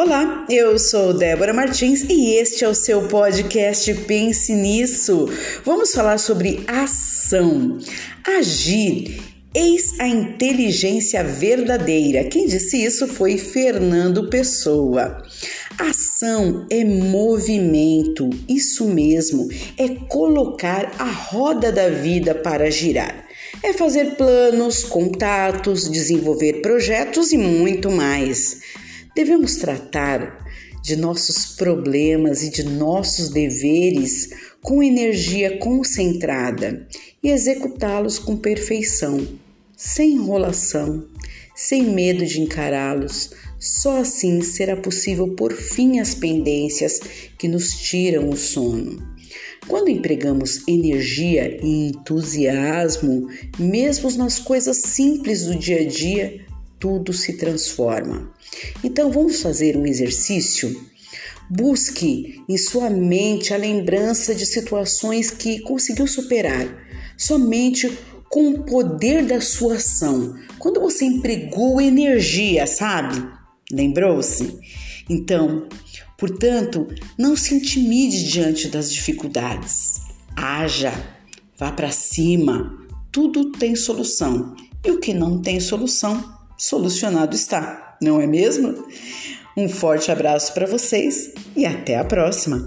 Olá, eu sou Débora Martins e este é o seu podcast Pense Nisso. Vamos falar sobre ação. Agir Eis a inteligência verdadeira. Quem disse isso foi Fernando Pessoa. Ação é movimento, isso mesmo, é colocar a roda da vida para girar. É fazer planos, contatos, desenvolver projetos e muito mais. Devemos tratar de nossos problemas e de nossos deveres com energia concentrada e executá-los com perfeição, sem enrolação, sem medo de encará-los. Só assim será possível pôr fim às pendências que nos tiram o sono. Quando empregamos energia e entusiasmo, mesmo nas coisas simples do dia a dia, tudo se transforma. Então vamos fazer um exercício? Busque em sua mente a lembrança de situações que conseguiu superar somente com o poder da sua ação. Quando você empregou energia, sabe? Lembrou-se? Então, portanto, não se intimide diante das dificuldades. Haja, vá para cima. Tudo tem solução. E o que não tem solução, solucionado está, não é mesmo? Um forte abraço para vocês e até a próxima!